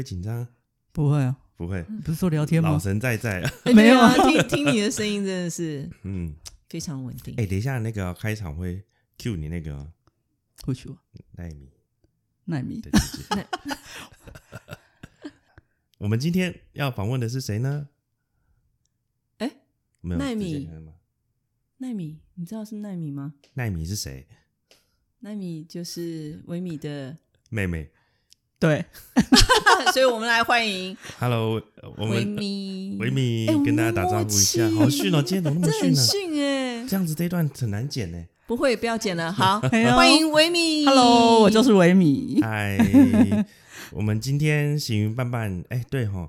会紧张？不会啊，不会，不是说聊天吗？老神在在啊。哎 没有啊对听听你的声音真的是嗯，非常稳定。哎，等一下那个开场会 cue 你那个哦会去奈米奈米的姐姐。我们今天要访问的是谁呢？哎，没有奈米？奈米，你知道是奈米吗？奈米是谁？奈米就是维米的，妹妹。对，所以我们来欢迎 Hello，呃我维们米。维米哎我们跟大家打招呼一下，好逊哦！今天怎么那么这很逊呢？逊哎，这样子这一段很难剪呢。不会，不要剪了。好，欢迎维米。Hello，我就是维米。嗨，我们今天行云伴伴，哎，对哈，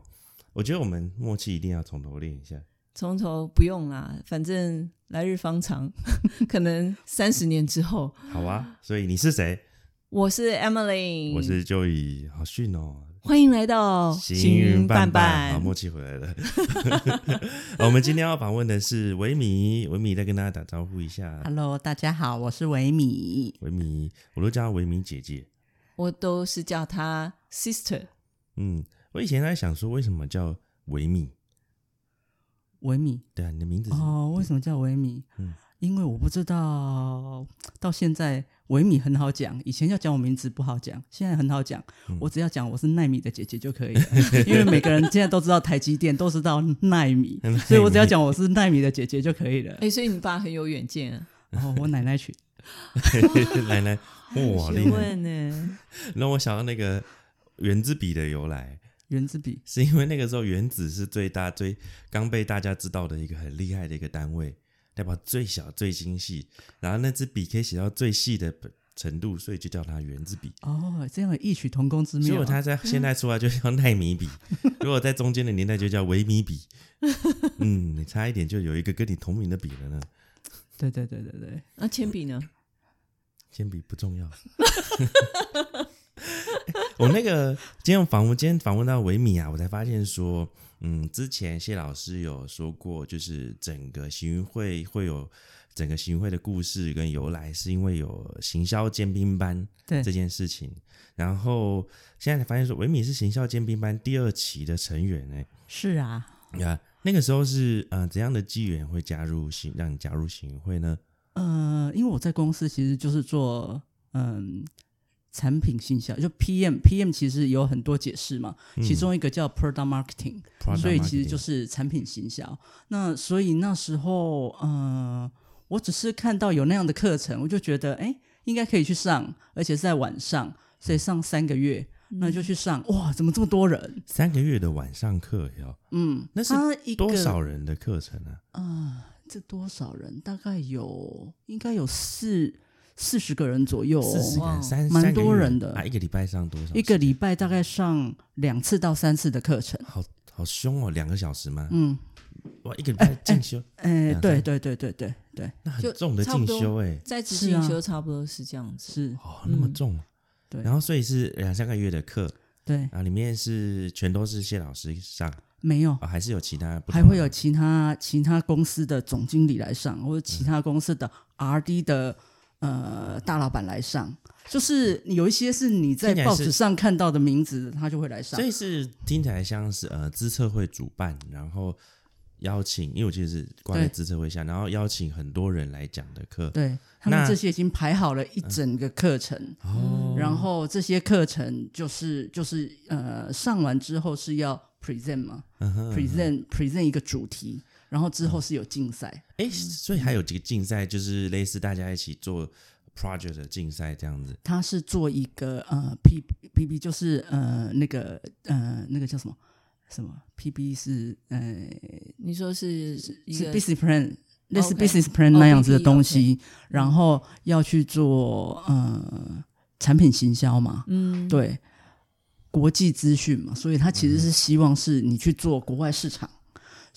我觉得我们默契一定要从头练一下。从头不用啦，反正来日方长，可能三十年之后。好啊，所以你是谁？我是 Emily，我是 Joey，好逊哦。欢迎来到行云伴伴伴，好，默契回来了。我们今天要访问的是维米，维米再跟大家打招呼一下。Hello，大家好，我是维米。维米，我都叫她维米姐姐。我都是叫她 sister。嗯，我以前在想说，为什么叫维米？维米对啊，你的名字是哦，为什么叫维米？嗯因为我不知道，到现在维米很好讲，以前要讲我名字不好讲，现在很好讲，嗯我只要讲我是奈米的姐姐就可以了。因为每个人现在都知道台积电，都知道奈米，所以我只要讲我是奈米的姐姐就可以了。哎、所以你爸很有远见啊，然后我奶奶去，奶奶，哇，学 厉害！问呢？让我想到那个原子笔的由来，原子笔是因为那个时候原子是最大、最刚被大家知道的一个很厉害的一个单位，代表最小、最精细，然后那支笔可以写到最细的程度，所以就叫它原子笔。哦，这样有异曲同工之妙啊。结果它在现在出来就叫奈米笔，如果在中间的年代就叫微米笔。嗯，你差一点就有一个跟你同名的笔了呢。对对对对对，那铅笔呢？铅笔不重要。我那个今天访问，今天访问到维米啊，我才发现说，嗯，之前谢老师有说过，就是整个行云会会有整个行云会的故事跟由来，是因为有行销尖兵班对这件事情。然后现在才发现说，维米是行销尖兵班第二期的成员哎、是啊，呀，那个时候是呃怎样的机缘会加入行让你加入行云会呢？呃，因为我在公司其实就是做嗯产品行销，就 PM PM 其实有很多解释嘛，其中一个叫 Product Marketing，、所以其实就是产品行销。那所以那时候呃，我只是看到有那样的课程，我就觉得哎，应该可以去上，而且是在晚上，所以上三个月。那就去上，哇，怎么这么多人？三个月的晚上课哟。嗯，那是他多少人的课程啊？啊、这多少人？大概有，应该有四四十个人左右、哦。四十个人，三蛮三个月多人的啊！一个礼拜上多少？一个礼拜大概上两次到三次的课程。好好凶哦，两个小时吗？嗯，哇，一个礼拜进修，哎，两三对对对对对对，那很重的进修哎，在进修差不多是这样子。是，哦，那么嗯重。对然后所以是两三个月的课，对，然后里面是全都是谢老师上没有，啊，还是有其他？还会有其他其他公司的总经理来上，或者其他公司的 R D 的呃大老板来上。就是有一些是你在报纸上看到的名字，他就会来上。所。以是听起来像是呃资策会主办，然后邀请，因为我记得是挂在对。资策会下，然后邀请很多人来讲的课。对他们这些已经排好了一整个课程，哦，然后这些课程就是就是呃上完之后是要 present 嘛、嗯哼 p r e s e n t present 一个主题，然后之后是有竞赛。哎，所以还有几个竞赛，就是类似大家一起做 project 的竞赛这样子。他是做一个呃 P P B 就是呃那个呃那个叫什么？什么？P B 是呃你说是一是个 business plan 类似 business plan 哦那样子的东西，然后要去做呃产品行销嘛，嗯，对，国际资讯嘛，所以他其实是希望是你去做国外市场，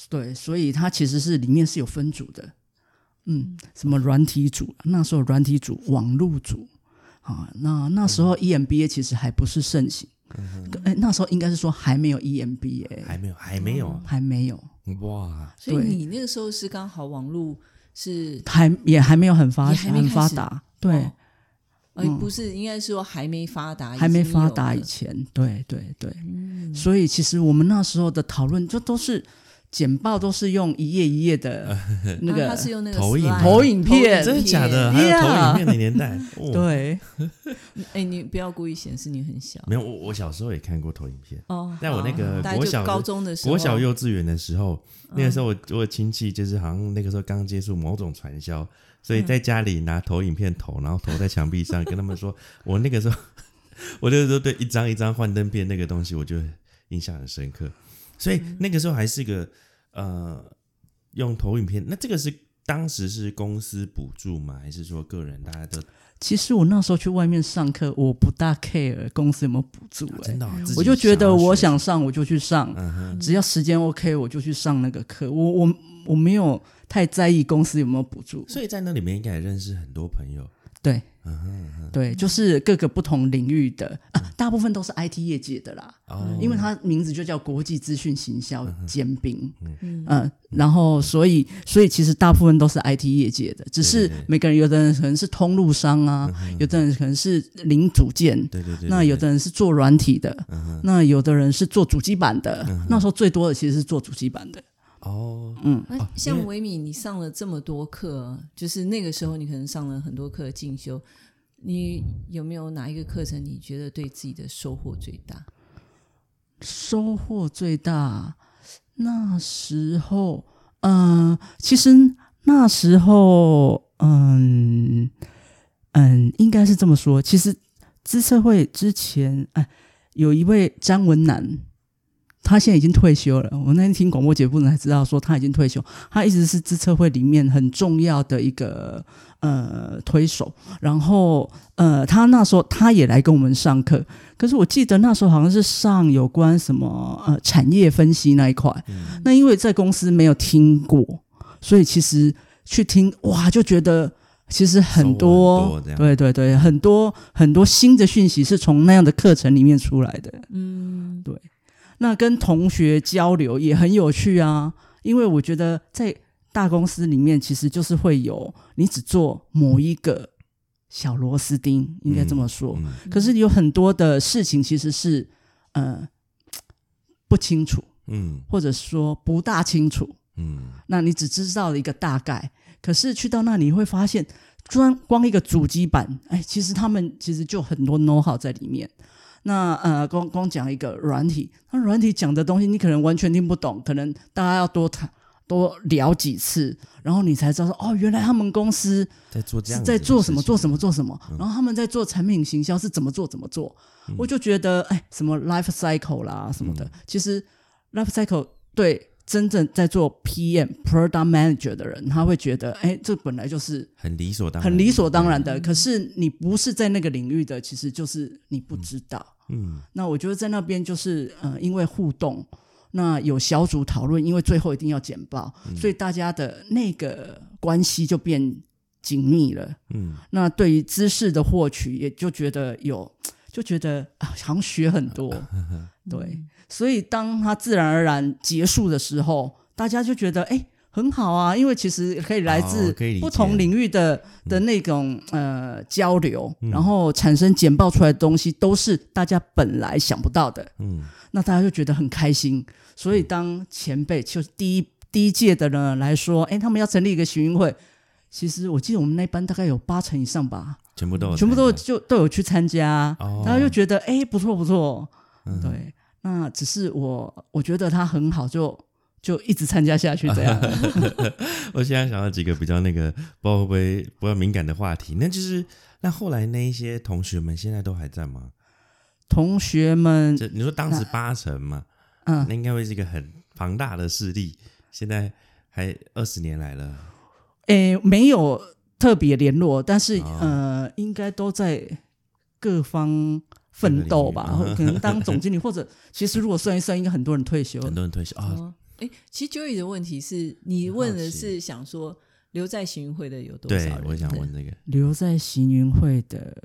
对，所以它其实是里面是有分组的，嗯，什么软体组，那时候软体组、网路组啊，那那时候 EMBA 其实还不是盛行，哎、那时候应该是说还没有 EMBA，还没有，还没有啊！还没有，哇，所以你那个时候是刚好网络是还也还没有很发很发达，对。哦哎，不是，应该说还没发达，还没发达以前，对对对，嗯所以其实我们那时候的讨论就都是简报，都是用一页一页的 那啊个他是用那个投影投影片。真的假的？还有投影片的年代，哇对，哎，你不要故意显示你很小。没有我我小时候也看过投影片，哦。在我那个国小的高中的时候，国小幼稚园的时候，那个时候候我我亲戚就是好像那个时候刚接触某种传销，所以嗯在家里拿投影片投，然后投在墙壁上，跟他们说，我那个时候 我那个时候对一张一张幻灯片那个东西，我就印象很深刻。所以嗯。那个时候还是个呃用投影片，那这个是当时是公司补助吗？还是说个人大家都、其实我那时候去外面上课，我不大 care 公司有没有补助、哎、真的哦、我就觉得我想上我就去上，嗯只要时间 OK 我就去上那个课。我我我没有太在意公司有没有补助，所以在那里面应该也认识很多朋友。对嗯对，就是各个不同领域的，啊、大部分都是 IT 业界的啦。哦，因为它名字就叫国际资讯行销兼并，嗯。嗯、然后所以所以其实大部分都是 IT 业界的，只是每个人有的人可能是通路商啊，有的人可能是零组件，对对对，那有的人是做软体的，嗯那有的人是做主机板的。那时候最多的其实是做主机板的，哦，嗯，那像维米，你上了这么多课，就是那个时候你可能上了很多课进修，你有没有哪一个课程你觉得对自己的收获最大？收获最大。那时候，嗯、其实那时候，嗯嗯，应该是这么说。其实资策会之前，哎，有一位张文南，他现在已经退休了。我那天听广播节目才知道说他已经退休。他一直是资策会里面很重要的一个呃推手。然后呃，他那时候他也来跟我们上课。可是我记得那时候好像是上有关什么呃产业分析那一块，嗯那因为在公司没有听过，所以其实去听哇就觉得其实很多很多对对对，很多很多新的讯息是从那样的课程里面出来的。嗯，那跟同学交流也很有趣啊，因为我觉得在大公司里面其实就是会有你只做某一个小螺丝钉，应该这么说。嗯可是有很多的事情其实是呃不清楚，嗯或者说不大清楚。嗯那你只知道了一个大概，可是去到那里你会发现，专光一个主机板，哎，其实他们其实就很多 know how 在里面。那呃，光光讲一个软体，那软体讲的东西你可能完全听不懂，可能大家要多谈多聊几次，然后你才知道说，哦，原来他们公司在做这是样在做什么做什么，做什么，嗯。然后他们在做产品行销是怎么做怎么做，我就觉得哎，什么 life cycle 啦什么的，嗯。其实 life cycle 对真正在做 PM product manager 的人，他会觉得哎，这本来就是很理所当然，很理所当然的，嗯。可是你不是在那个领域的，其实就是你不知道。嗯那我觉得在那边就是呃，因为互动，那有小组讨论，因为最后一定要简报，嗯所以大家的那个关系就变紧密了。嗯那对于知识的获取，也就觉得有，就觉得啊，好像学很多。对，所以当它自然而然结束的时候，大家就觉得哎。很好啊，因为其实可以来自不同领域的的那种呃交流，嗯。然后产生简报出来的东西都是大家本来想不到的，嗯。那大家就觉得很开心。所以当前辈就是第一第一届的呢来说，哎，他们要成立一个行运会，其实我记得我们那班大概有八成以上吧，全部都有全部都就都有去参加，哦。然后就觉得哎不错不错，嗯。对。那只是我我觉得他很好，就就一直参加下去这样。我现在想到几个比较那个，不知道会不会比较敏感的话题，那就是那后来那一些同学们现在都还在吗？同学们，你说当时八成嘛，嗯，那应该会是一个很庞大的势力，现在还二十年来了，诶，没有特别联络，但是、哦呃，应该都在各方奋斗吧，可能当总经理，或者其实如果算一算，应该很多人退休。很多人退休啊，哦，哎，其实 Joey 的问题是你问的是想说留在行运会的有多少人？，我想问这个，留在行云会的，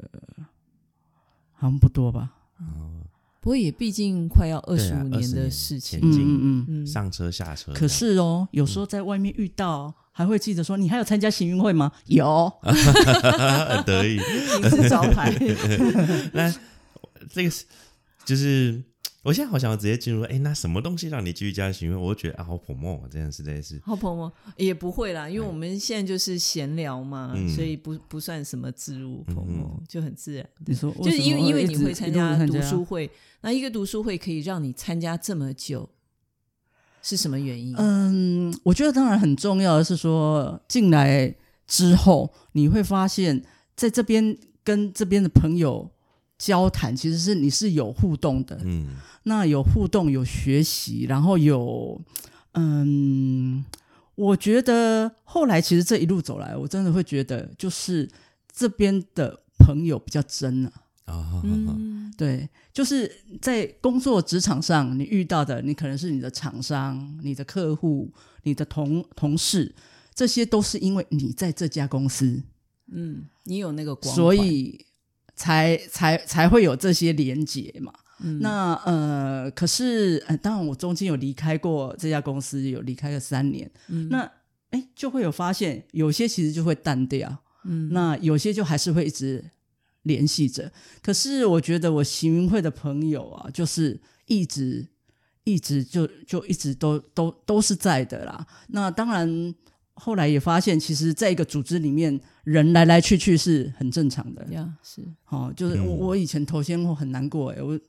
好像不多吧？哦，不过也毕竟快要二十对啊20五年的事情嗯嗯嗯。嗯，上车下车。可是哦，有时候在外面遇到，还会记得说：“你还有参加行运会吗？”有，很得意。金字招牌。那这个是就是，我现在好想要直接进入，哎、那什么东西让你继续加行？因为我就觉得啊，好捧梦这件事类似。好朋友也不会啦，因为我们现在就是闲聊嘛，嗯所以不不算什么自入朋友，就很自然。你说，就是因为因为你会参加读书会，那一个读书会可以让你参加这么久，是什么原因？嗯，我觉得当然很重要的是说，进来之后你会发现在这边跟这边的朋友交谈，其实是你是有互动的。嗯。那有互动，有学习，然后有嗯，我觉得后来其实这一路走来，我真的会觉得，就是这边的朋友比较真啊。啊，嗯，对，就是在工作职场上，你遇到的，你可能是你的厂商、你的客户、你的同同事，这些都是因为你在这家公司，嗯，你有那个光环，所以才才才会有这些连结嘛。嗯那呃，可是呃，当然我中间有离开过这家公司，有离开了三年，嗯那哎就会有发现，有些其实就会淡掉，嗯那有些就还是会一直联系着。可是我觉得我行云会的朋友啊，就是一直一直就就一直都都都是在的啦。那当然后来也发现，其实在一个组织里面，人来来去去是很正常的。呀是哦，就是嗯我我以前头先我很难过哎，我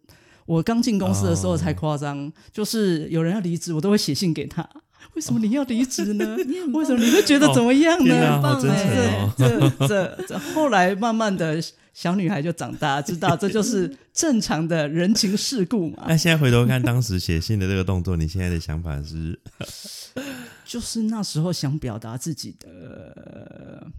我刚进公司的时候哦才夸张，就是有人要离职，我都会写信给他。为什么你要离职呢？为什么你会觉得怎么样呢？好真诚哦！这这这后来慢慢的小女孩就长大，知道这就是正常的人情世故嘛。那现在回头看当时写信的这个动作，你现在的想法是？就是那时候想表达自己的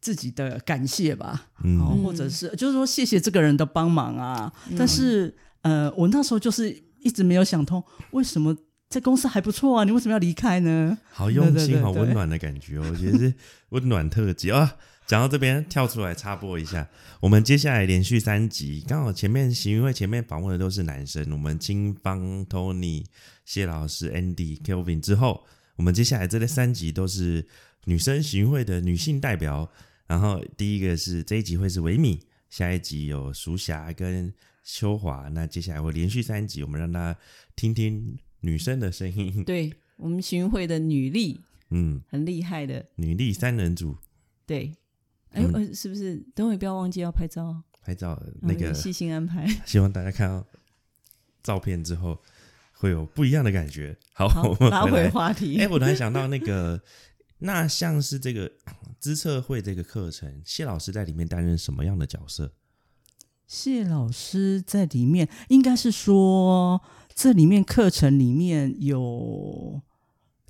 自己的感谢吧，嗯哦，或者是就是说谢谢这个人的帮忙啊。但是呃，我那时候就是一直没有想通，为什么在公司还不错啊，你为什么要离开呢？好用心、对对对对好温暖的感觉哦，我觉得是温暖特辑啊。讲到这边，跳出来插播一下，我们接下来连续三集，刚好前面行运会前面访问的都是男生，我们金方、Tony、谢老师、Andy、Kelvin 之后，我们接下来这类三集都是女生行运会的女性代表。然后第一个是这一集会是维米，下一集有淑霞跟秋华，那接下来会连续三集，我们让大家听听女生的声音。对我们巡会的女力嗯，很厉害的，女力三人组。对。哎、嗯呃，是不是？等会不要忘记要拍照哦，拍照那个，细心安排。希望大家看到照片之后会有不一样的感觉。好，好我，们拉回来。话题。哎、我突然想到那个，那像是这个资策会这个课程，谢老师在里面担任什么样的角色？谢老师在里面应该是说，这里面课程里面有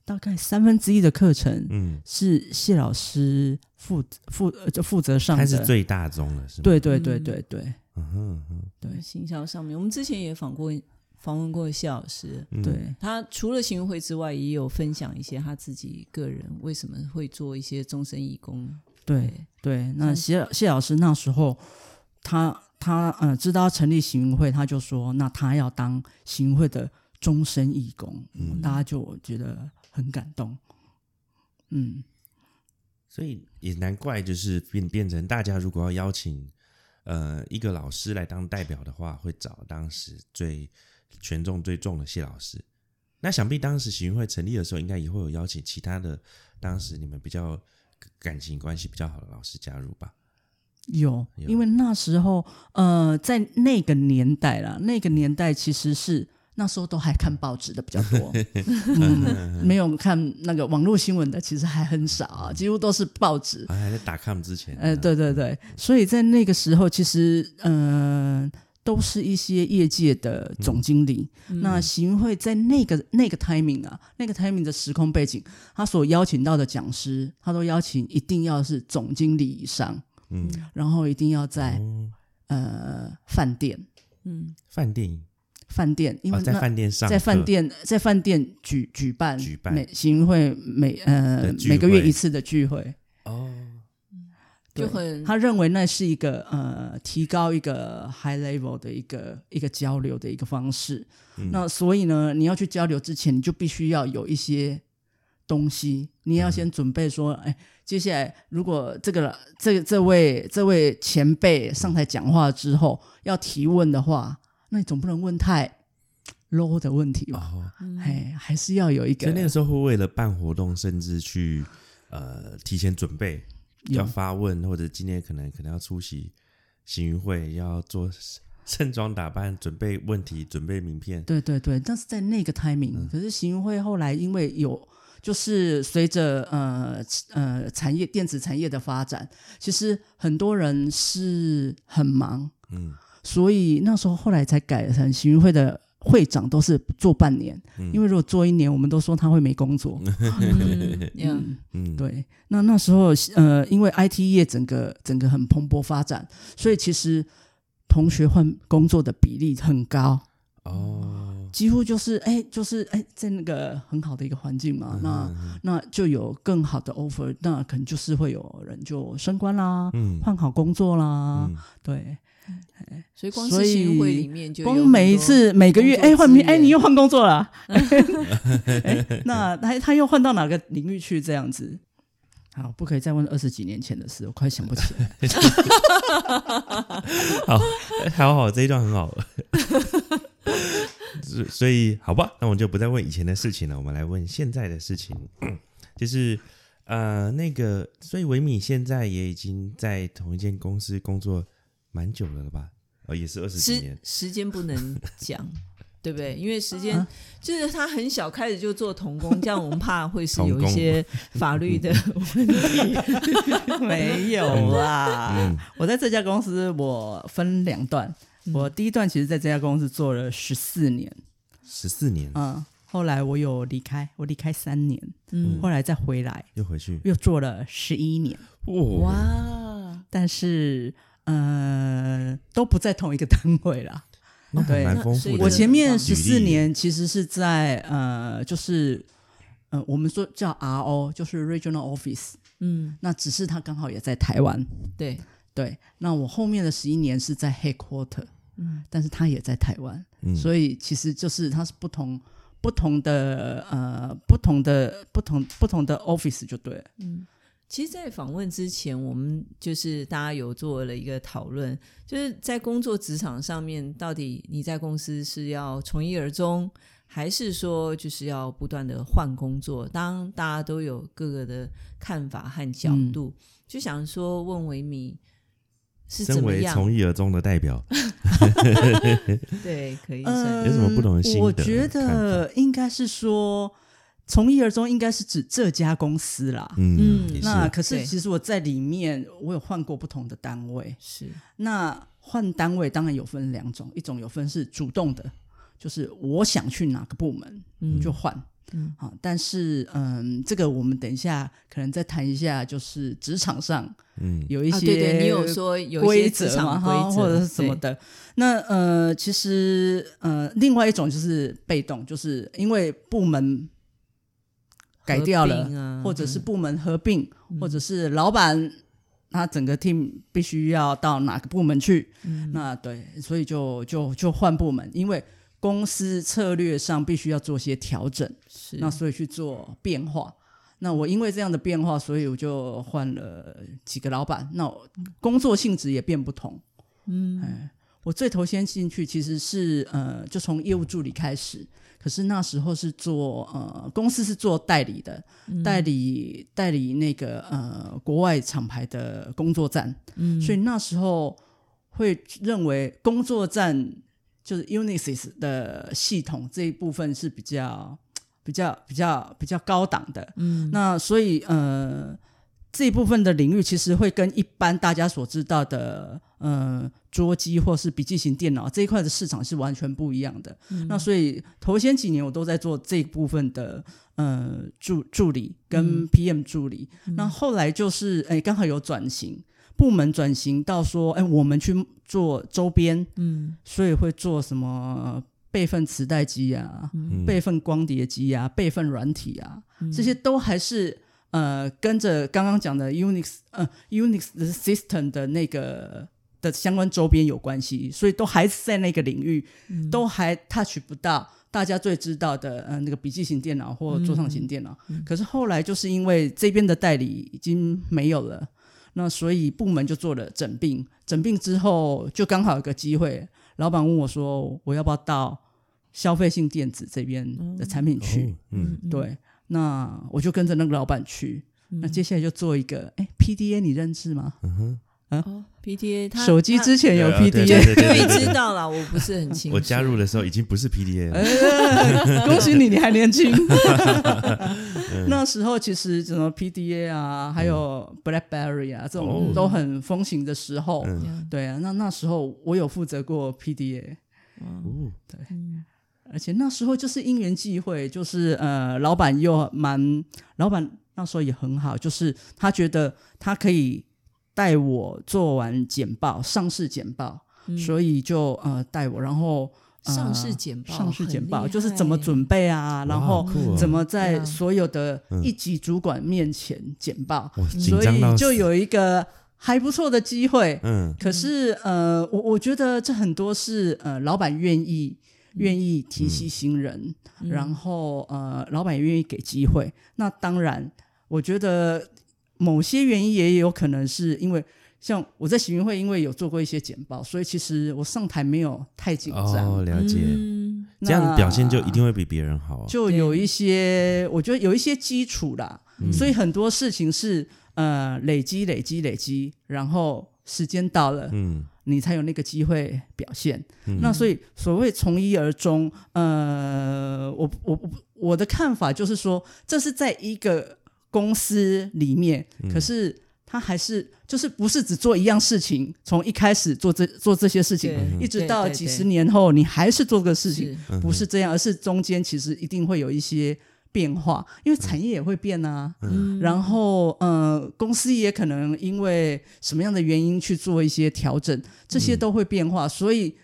大概三分之一的课程嗯，是谢老师负负呃就负责上他，是最大宗的，是吗？，对对对对对嗯哼嗯哼对行销上面，我们之前也访过访问过谢老师，嗯对，他除了行会之外，也有分享一些他自己个人为什么会做一些终身义工。对对，那嗯谢谢老师那时候，他他呃知道成立行运会，他就说，那他要当行运会的终身义工，嗯大家就觉得很感动。嗯，所以也难怪，就是变变成大家如果要邀请呃一个老师来当代表的话，会找当时最权重最重的谢老师。那想必当时行运会成立的时候，应该也会有邀请其他的当时你们比较感情关系比较好的老师加入吧？有，有因为那时候呃，在那个年代啦，那个年代其实是那时候都还看报纸的比较多，嗯，没有看那个网络新闻的，其实还很少啊，几乎都是报纸。啊，还在打 com 之前，呃，对对对，所以在那个时候，其实嗯、呃都是一些业界的总经理。那行运会在那个那个 timing 啊，那个 timing 的时空背景，他所邀请到的讲师，他都邀请一定要是总经理以上，嗯，然后一定要在、哦，呃饭店，嗯，饭店饭店，因为哦，在、饭店上，在饭店在饭店举举办举办。每行会每呃每个月一次的聚会。哦，对就很他认为那是一个呃提高一个 high level 的一个一个交流的一个方式。嗯。那所以呢，你要去交流之前，你就必须要有一些东西，你要先准备说，哎，接下来如果这个这个这位这位前辈上台讲话之后要提问的话，那你总不能问太 low 的问题吧？哦，哎，还是要有一个所以那个时候会为了办活动，甚至去呃提前准备，有要发问，或者今天可能可能要出席行运会，要做盛装打扮，准备问题，准备名片。对对对，但是在那个 timing，、可是行运会后来因为有，就是随着呃呃产业电子产业的发展，其实很多人是很忙，嗯。所以那时候后来才改成行运会的会长都是做半年，嗯。因为如果做一年，我们都说他会没工作。嗯对，那那时候呃，因为 IT 业整个整个很蓬勃发展，所以其实同学换工作的比例很高。哦，几乎就是哎，就是哎，在那个很好的一个环境嘛，那嗯。那就有更好的 offer，那可能就是会有人就升官啦，嗯。换好工作啦，嗯。对，所以光所以是行运会里面就光每一次每个月哎换名哎你又换工作了，哎那他他又换到哪个领域去这样子？好，不可以再问二十几年前的事，我快想不起来。好，好好，这一段很好。所所以，好吧，那我们就不再问以前的事情了，我们来问现在的事情。就是呃，那个，所以维米现在也已经在同一间公司工作蛮久了了吧？哦，也是二十几年。时间不能讲，对不对？因为时间、啊？就是他很小开始就做童工，这样我们怕会是有一些 法律的问题。没有啦，嗯我在这家公司我分两段，我第一段其实在这家公司做了十四年，十四年。嗯，后来我有离开，我离开三年，嗯，后来再回来又回去，又做了十一年，哇，但是呃都不在同一个单位啦。那对。蛮丰富的。我前面十四年其实是在呃就是呃我们说叫 RO，就是 Regional Office，嗯，那只是他刚好也在台湾。对，对，那我后面的十一年是在 headquarter，嗯，但是他也在台湾，嗯。所以其实就是它是不同不同的呃不同的不同不同的 office 就对了。其实，在访问之前，我们就是大家有做了一个讨论，就是在工作职场上面，到底你在公司是要从一而终，还是说就是要不断的换工作？当大家都有各个的看法和角度，就想说问维米是怎身为么样？从一而终的代表，对，可以算、呃有什么不同的心得我觉得应该是说从一而终，应该是指这家公司啦。嗯，那可是其实我在里面，我有换过不同的单位。是那换单位当然有分两种，一种有分是主动的，就是我想去哪个部门，嗯就换。嗯好，但是嗯，这个我们等一下可能再谈一下，就是职场上有一些、对对，你有说有一规些嘛，哈或者是什么的。那呃，其实呃，另外一种就是被动，就是因为部门改掉了，啊或者是部门合并，或者是老板他整个 team 必须要到哪个部门去，嗯。那对，所以就就就换部门，因为公司策略上必须要做些调整，是。那所以去做变化。那我因为这样的变化，所以我就换了几个老板，那我工作性质也变不同。嗯，哎，我最头先进去其实是呃，就从业务助理开始，可是那时候是做呃，公司是做代理的，代理代理那个呃国外厂牌的工作站，嗯，所以那时候会认为工作站就是 Unisys 的系统这一部分是比较比较比较比较高档的，嗯，那所以呃这一部分的领域其实会跟一般大家所知道的呃桌机或是笔记型电脑这一块的市场是完全不一样的。那所以头先几年我都在做这一部分的呃助助理跟 PM 助理，那后来就是哎刚好有转型。部门转型到说，哎，我们去做周边，嗯，所以会做什么备份磁带机啊、备份光碟机啊、备份软体啊，这些都还是呃跟着刚刚讲的 Unix 呃 Unix system 的那个的相关周边有关系，所以都还是在那个领域，都还 touch 不到大家最知道的呃那个笔记型电脑或桌上型电脑。可是后来就是因为这边的代理已经没有了，那所以部门就做了整并，整并之后就刚好有个机会，老板问我说我要不要到消费性电子这边的产品去？哦嗯，对，那我就跟着那个老板去。那接下来就做一个，哎，PDA 你认识吗？嗯哼，啊，PDA 他手机之前有 PDA，对对对对对知道了，我不是很清楚。我加入的时候已经不是 PDA 恭喜你，你还年轻。那时候其实什么 PDA 啊，还有 BlackBerry 啊，这种哦。都很风行的时候。嗯。对啊，那那时候我有负责过 PDA，哦而且那时候就是因缘际会，就是呃，老板又蛮，老板那时候也很好，就是他觉得他可以带我做完简报，上市简报，所以就呃带我，然后。呃上市简报上市简报就是怎么准备啊，然后怎么在所有的一级主管面前简报，所以就有一个还不错的机会。嗯。可是呃，我我觉得这很多是呃，老板愿意愿意提携新人，然后呃，老板也愿意给机会。那当然，我觉得某些原因也有可能是因为。像我在行运会，因为有做过一些简报，所以其实我上台没有太紧张，哦，了解，嗯。这样表现就一定会比别人好啊。就有一些，我觉得有一些基础啦，嗯。所以很多事情是呃累积、累积、累积，然后时间到了，嗯你才有那个机会表现。那所以所谓从一而终，呃，我我我我的看法就是说，这是在一个公司里面，嗯。可是他还是就是不是只做一样事情，从一开始做这做这些事情，一直到几十年后，你还是做这个事情，是。不是这样，而是中间其实一定会有一些变化，因为产业也会变啊。嗯。然后，呃，公司也可能因为什么样的原因去做一些调整，这些都会变化，所以，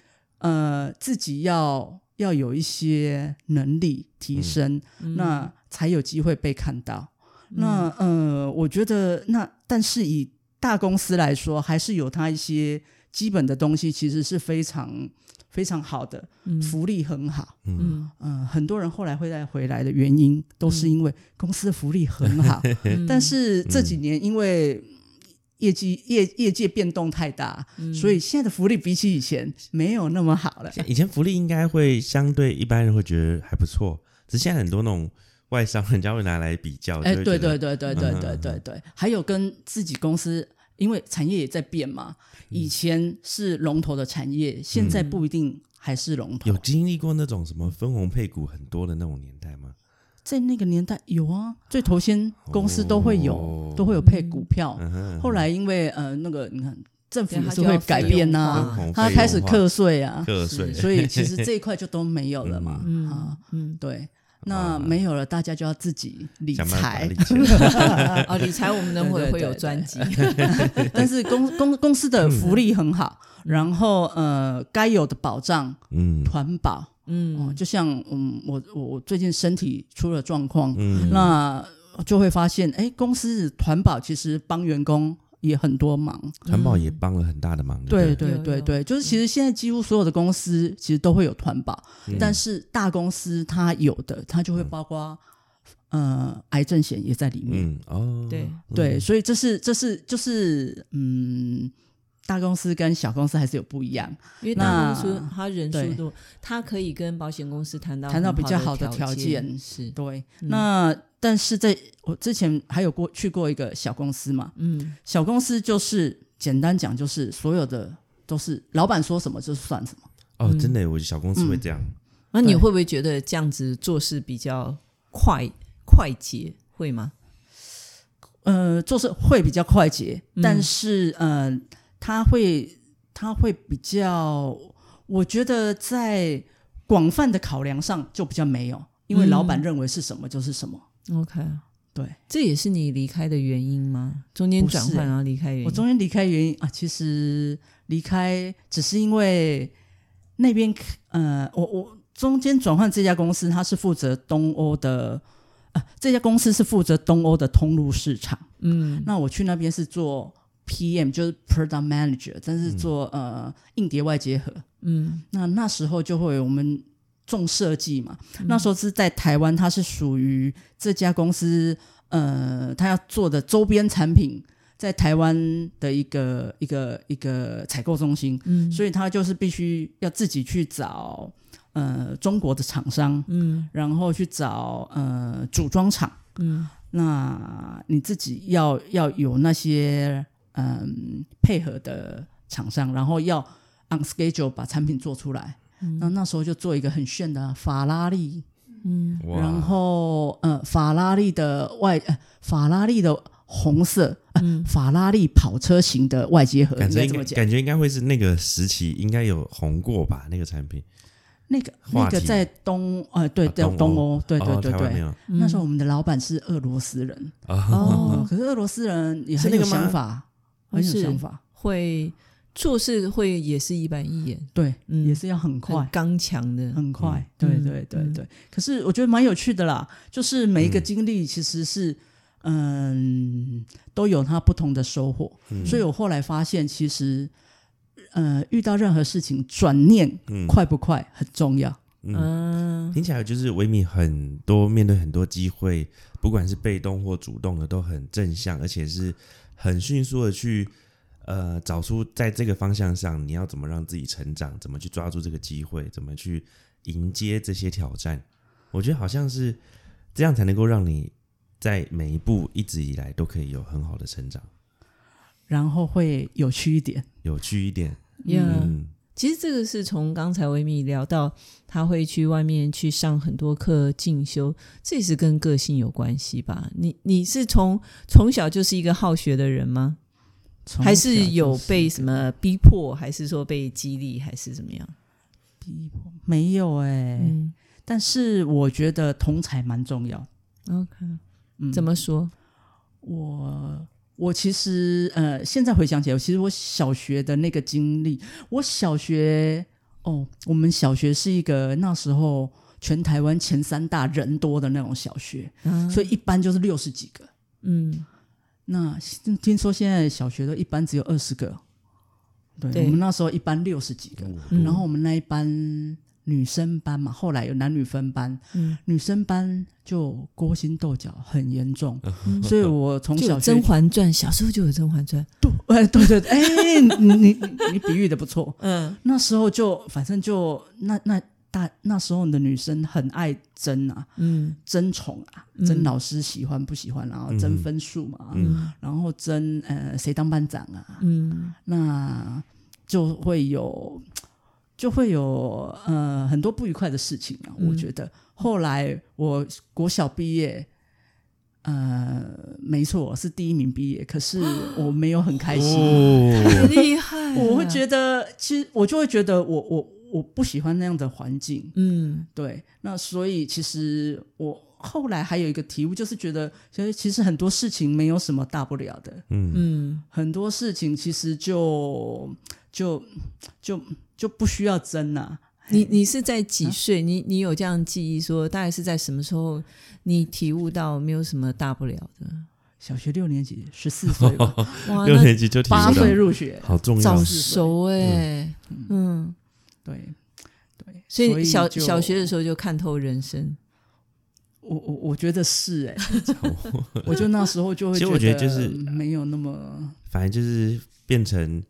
呃，自己要要有一些能力提升，那才有机会被看到。那呃，我觉得那但是以大公司来说，还是有它一些基本的东西，其实是非常非常好的，福利很好。嗯。嗯，很多人后来会再回来的原因，都是因为公司的福利很好。嗯。但是这几年因为业绩业业界变动太大，嗯。所以现在的福利比起以前没有那么好了。以前福利应该会相对一般人会觉得还不错，只是现在很多那种外商人家会拿来比较，哎，对对对对对嗯。对对对，还有跟自己公司，因为产业也在变嘛，以前是龙头的产业，现在不一定还是龙头有。经历过那种什么分红配股很多的那种年代吗？在那个年代有啊，最头先公司都会有，哦都会有配股票。嗯哼后来因为呃那个你看政府也是会改变呐、他开始课税啊，课税，所以其实这一块就都没有了嘛。嗯啊，嗯，对，那没有了，大家就要自己理财理。财。哦，理财我们等会会有专辑，但是公公公司的福利很好，然后呃该有的保障嗯。团保，嗯。哦，就像嗯我我我最近身体出了状况，嗯。那就会发现哎公司团保其实帮员工也很多忙。团保也帮了很大的忙。对不对？对对，就是其实现在几乎所有的公司其实都会有团保，但是大公司它有的，它就会包括呃癌症险也在里面。嗯哦，对。对，所以这是这是就是嗯，大公司跟小公司还是有不一样，因为大公司那它人对。数多，它可以跟保险公司谈到谈到比较好的的条件件，是。对。那但是在我之前还有过去过一个小公司嘛，嗯小公司就是简单讲就是所有的都是老板说什么就算什么。哦，真的，我小公司会这样。对那你会不会觉得这样子做事比较快快捷？会吗？呃，做事会比较快捷，嗯但是呃，他会他会比较，我觉得在广泛的考量上就比较没有，因为嗯老板认为是什么就是什么。OK，对这也是你离开的原因吗？中间转换然后离开原因？我中间离开原因啊，其实离开只是因为那边呃，我我中间转换这家公司，它是负责东欧的呃，这家公司是负责东欧的通路市场。嗯那我去那边是做 PM，就是 Product Manager，但是做、呃硬碟外结合。嗯那那时候就会我们重设计嘛，那时候是在台湾，它是属于这家公司呃，它要做的周边产品。在台湾的一个一个一个采购中心，嗯所以他就是必须要自己去找呃中国的厂商，嗯然后去找呃组装厂。嗯那你自己要要有那些嗯配合的厂商，然后要 on schedule 把产品做出来。那那时候就做一个很炫的法拉利，嗯。然后呃法拉利的外呃法拉利的红色，呃嗯。法拉利跑车型的外接盒，感觉感觉应该会是那个时期应该有红过吧？那个产品。那个那个在东呃对对啊东欧，对对哦对对。那时候我们的老板是俄罗斯人，哦。可是俄罗斯人也很有是那个想法，很有是想法。会做事会也是一板一眼，对，嗯也是要很很快，刚强的，很快。嗯对对对对。可是我觉得蛮有趣的啦，就是每一个经历其实是嗯都有它不同的收获，嗯。所以我后来发现，其实呃遇到任何事情转念嗯。快不快很重要。嗯。听起来就是维米很多面对很多机会，不管是被动或主动的，都很正向，而且是很迅速的去呃找出在这个方向上你要怎么让自己成长，怎么去抓住这个机会，怎么去迎接这些挑战。我觉得好像是这样才能够让你在每一步一直以来都可以有很好的成长，然后会有趣一点，有趣一点。呀。嗯其实这个是从刚才维密聊到，他会去外面去上很多课进修，这也是跟个性有关系吧？你你是从从小就是一个好学的人吗？从还是有被什么逼迫，还是说被激励，还是怎么样？逼迫没有哎、嗯但是我觉得同才蛮重要。，OK，嗯，怎么说？我我其实呃，现在回想起来，其实我小学的那个经历，我小学哦，我们小学是一个那时候全台湾前三大人多的那种小学，啊所以一般就是六十几个。嗯那听说现在小学都一般只有二十个，对对。我们那时候一班六十几个，嗯。然后我们那一班女生班嘛，后来有男女分班，嗯，女生班就勾心斗角很严重，所以我从《小甄嬛传》，小时候就有《甄嬛传》。对，哎，对对，对哎，你你你你比喻的不错。嗯。那时候就反正就那那大那时候的女生很爱争啊，嗯。争宠啊，嗯。争老师喜欢不喜欢，然后争分数嘛，嗯。然后争呃谁当班长啊，嗯。那就会有就会有呃很多不愉快的事情啊。嗯。我觉得。后来我国小毕业。呃，没错，是第一名毕业，可是我没有很开心。哦，很 厉害啊，我会觉得，其实我就会觉得我，我我不喜欢那样的环境，嗯。对，那所以其实我后来还有一个体悟，就是觉得，其实其实很多事情没有什么大不了的，嗯。嗯。很多事情其实就就就就不需要争啊。你你是在几岁？你你有这样记忆说，大概是在什么时候你体悟到没有什么大不了的？小学六年级，十四岁吧，哇，六年级就八岁入学，好重要早，熟哎，嗯，对对，所以小就小学的时候就看透人生，我我我觉得是哎、我就那时候就会其实我觉得就是没有那么反正就是变成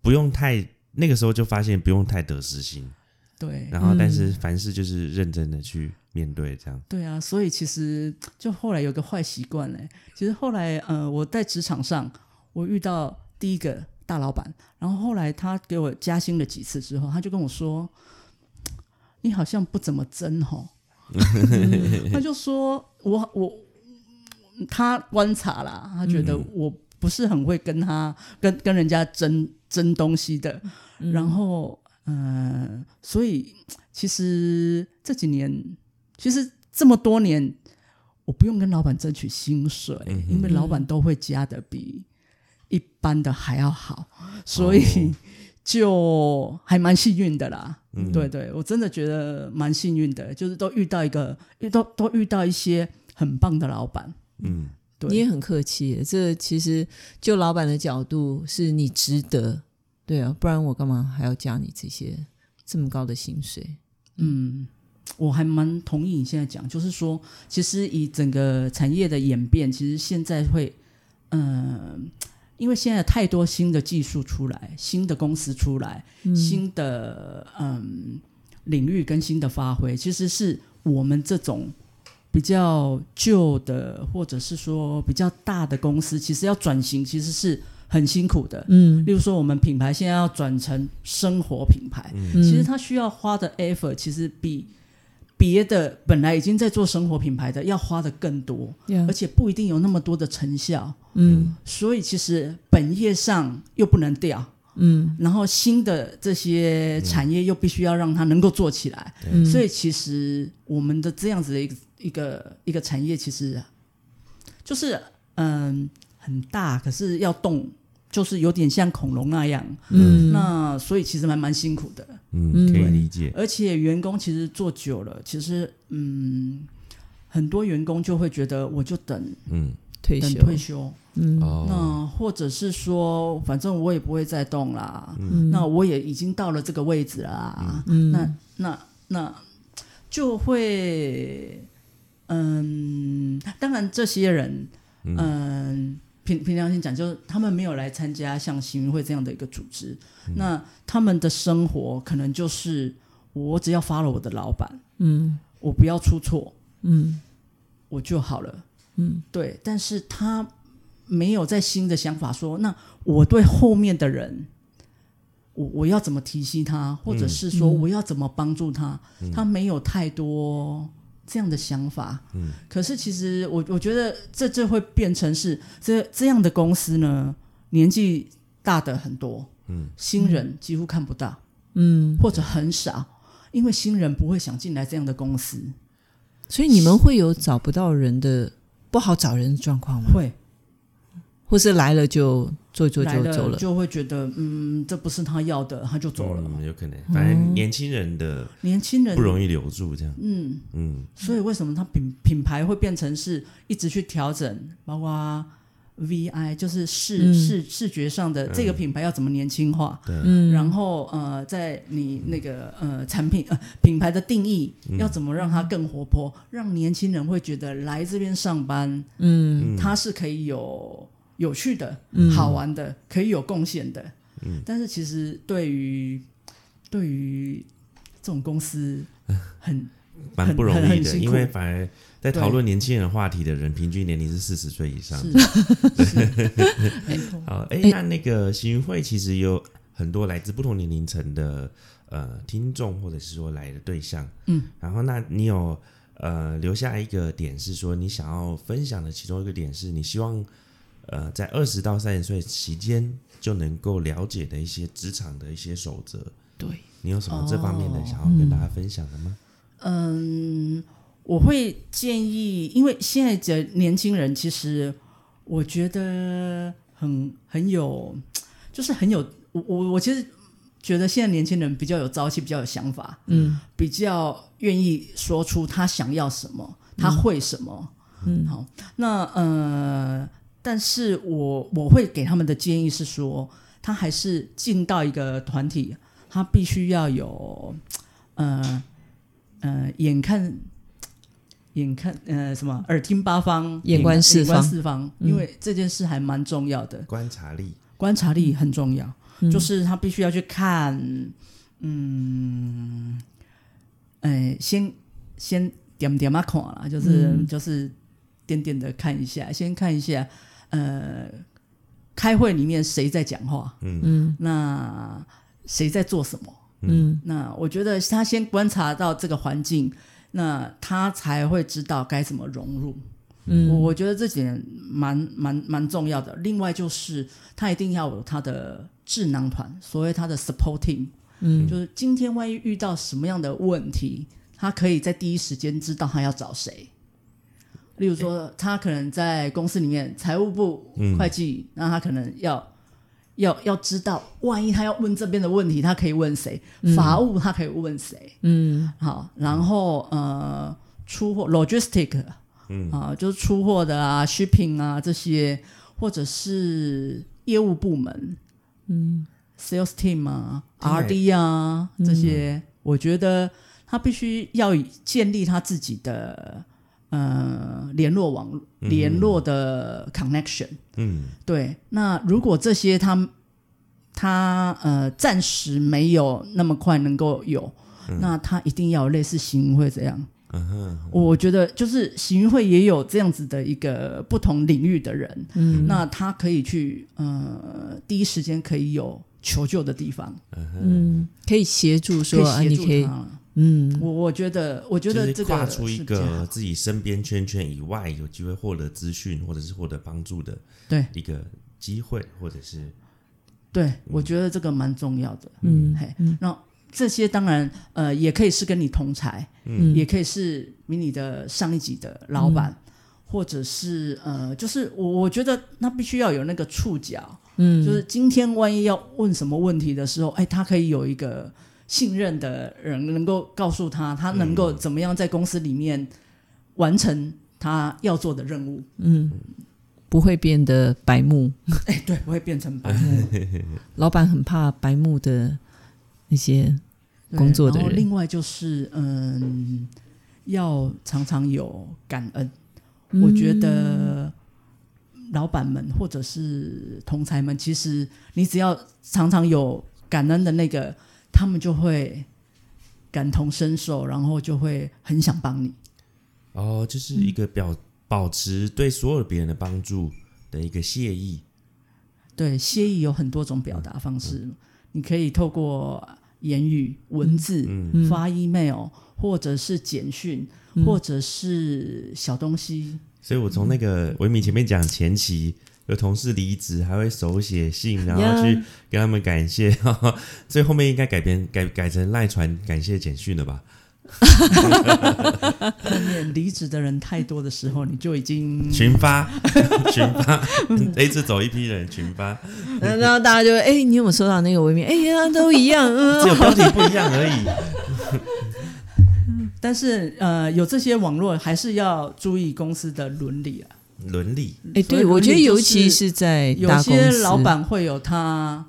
不用太那个时候就发现不用太得失心，对，然后但是嗯凡事就是认真的去面对，这样。对啊，所以其实就后来有个坏习惯嘞。其实后来呃，我在职场上我遇到第一个大老板，然后后来他给我加薪了几次之后，他就跟我说：“你好像不怎么争吼。”他就说我我他观察啦，他觉得我不是很会跟他跟跟人家争争东西的，嗯。然后呃，所以其实这几年，其实这么多年，我不用跟老板争取薪水，嗯因为老板都会加的比一般的还要好，所以哦就还蛮幸运的啦。嗯对对，我真的觉得蛮幸运的，就是都遇到一个遇到都遇到一些很棒的老板。嗯，对你也很客气，这其实就老板的角度是你值得，对啊，不然我干嘛还要加你这些这么高的薪水？嗯，我还蛮同意你现在讲，就是说，其实以整个产业的演变，其实现在会，嗯、因为现在太多新的技术出来，新的公司出来，新的嗯领域跟新的发挥，其实是我们这种比较旧的，或者是说比较大的公司，其实要转型，其实是很辛苦的。嗯例如说，我们品牌现在要转成生活品牌，嗯其实它需要花的 effort 其实比别的本来已经在做生活品牌的要花的更多，呀而且不一定有那么多的成效。嗯。所以其实本业上又不能掉，嗯。然后新的这些产业又必须要让它能够做起来。嗯，所以其实我们的这样子的一个一个一个产业，其实就是嗯很大，可是要动，就是有点像恐龙那样。嗯。那所以其实蛮蛮辛苦的。嗯，可以理解。而且员工其实做久了，其实嗯，很多员工就会觉得，我就等嗯，等退休，退休，嗯。哦，那或者是说，反正我也不会再动啦，嗯。那我也已经到了这个位置啦，嗯。那那那就会，嗯，当然这些人，嗯。凭凭良心讲，就是他们没有来参加像行运会这样的一个组织，那他们的生活可能就是我只要发了我的老板，嗯。我不要出错，嗯。我就好了。嗯。对，但是他没有在新的想法说，那我对后面的人，我我要怎么提携他，或者是说嗯我要怎么帮助他，他没有太多这样的想法。嗯，可是其实我我觉得这这会变成是这这样的公司呢，年纪大的很多，嗯，新人几乎看不到，嗯，或者很少，因为新人不会想进来这样的公司，所以你们会有找不到人的不好找人的状况吗？会或是来了就做一做来就走了？就会觉得，嗯，这不是他要的，他就走了。嗯，有可能，反正年轻人的年轻人。不容易留住，这样，嗯，嗯。所以为什么他品品牌会变成是一直去调整，包括 VI 就是视、嗯。视视觉上的这个品牌要怎么年轻化，对，嗯，然后呃，在你那个呃产品呃品牌的定义要怎么让它更活泼，让年轻人会觉得来这边上班，嗯。它是可以有有趣的、嗯。好玩的，可以有贡献的。嗯。但是其实对于对于这种公司 很蛮不容易的，因为反而在讨论年轻人话题的人，平均年龄是四十岁以上。是 没错，好，哎、哎。那那个行云会其实有很多来自不同年龄层的呃听众，或者是说来的对象，嗯，然后那你有呃留下一个点是说你想要分享的其中一个点是你希望呃在二十到三十岁期间就能够了解的一些职场的一些守则，对，你有什么这方面的哦想要跟大家分享的吗？嗯，我会建议，因为现在的年轻人其实我觉得很很有，就是很有我我我其实觉得现在年轻人比较有朝气，比较有想法，嗯。比较愿意说出他想要什么，他会什么。嗯。好，那呃，但是我我会给他们的建议是说，他还是进到一个团体，他必须要有呃呃眼看。眼看呃什么耳听八方，眼观四方四方，嗯因为这件事还蛮重要的，观察力，观察力很重要。嗯就是他必须要去看，嗯，哎，先先点点啊看啦，就是、嗯就是点点的看一下，先看一下，呃，开会里面谁在讲话，嗯嗯那谁在做什么？嗯那我觉得他先观察到这个环境，那他才会知道该怎么融入。嗯我觉得这点蛮蛮蛮重要的。另外就是他一定要有他的智囊团，所谓他的 support team，嗯就是今天万一遇到什么样的问题，他可以在第一时间知道他要找谁。例如说，他可能在公司里面财务部、嗯。会计，那他可能要要要知道，万一他要问这边的问题，他可以问谁？法务他可以问谁？嗯。好，然后呃，出货 logistic 嗯。啊，就是出货的啊、shipping 啊这些，或者是业务部门，嗯，sales team 啊、听起来 R&D 啊这些，我觉得他必须要建立他自己的呃联络网、联络的 connection。嗯。对，那如果这些他他呃暂时没有那么快能够有，那他一定要有类似行运会这样。嗯哼，我觉得就是行运会也有这样子的一个不同领域的人，嗯。那他可以去呃第一时间可以有求救的地方，嗯，可以协助说啊，你可以他。嗯。我我觉得，我觉得这个跨出一个自己身边圈圈以外，有机会获得资讯或者是获得帮助的对。一个机会，或者是对，我觉得这个蛮重要的。嗯嘿，那这些当然呃也可以是跟你同才，嗯也可以是迷你的上一级的老板，或者是呃，就是我我觉得那必须要有那个触角，嗯，就是今天万一要问什么问题的时候，哎，他可以有一个信任的人能够告诉他，他能够怎么样在公司里面完成他要做的任务。嗯不会变得白目。哎，对，不会变成白目 老板很怕白目的那些工作的人然后另外就是嗯，要常常有感恩。我觉得老板们或者是同才们，其实你只要常常有感恩的那个，他们就会感同身受，然后就会很想帮你。哦，就是一个表保持对所有别人的帮助的一个谢意。对，谢意有很多种表达方式，你可以透过言语、文字、嗯发 email，或者是简讯，或者是小东西。所以我从那个维米前面讲前期有同事离职，还会手写信，然后去跟他们感谢，所以后面应该改编改改成赖传感谢简讯了吧？后面离职的人太多的时候，你就已经群发 群发，这一次走一批人群发，然然后大家就哎、你有没有收到那个微面？哎呀，都一样，嗯，只有标题不一样而已。但是呃，有这些网络还是要注意公司的伦理啊。伦理，哎，对，我觉得尤其是在有些老板会有他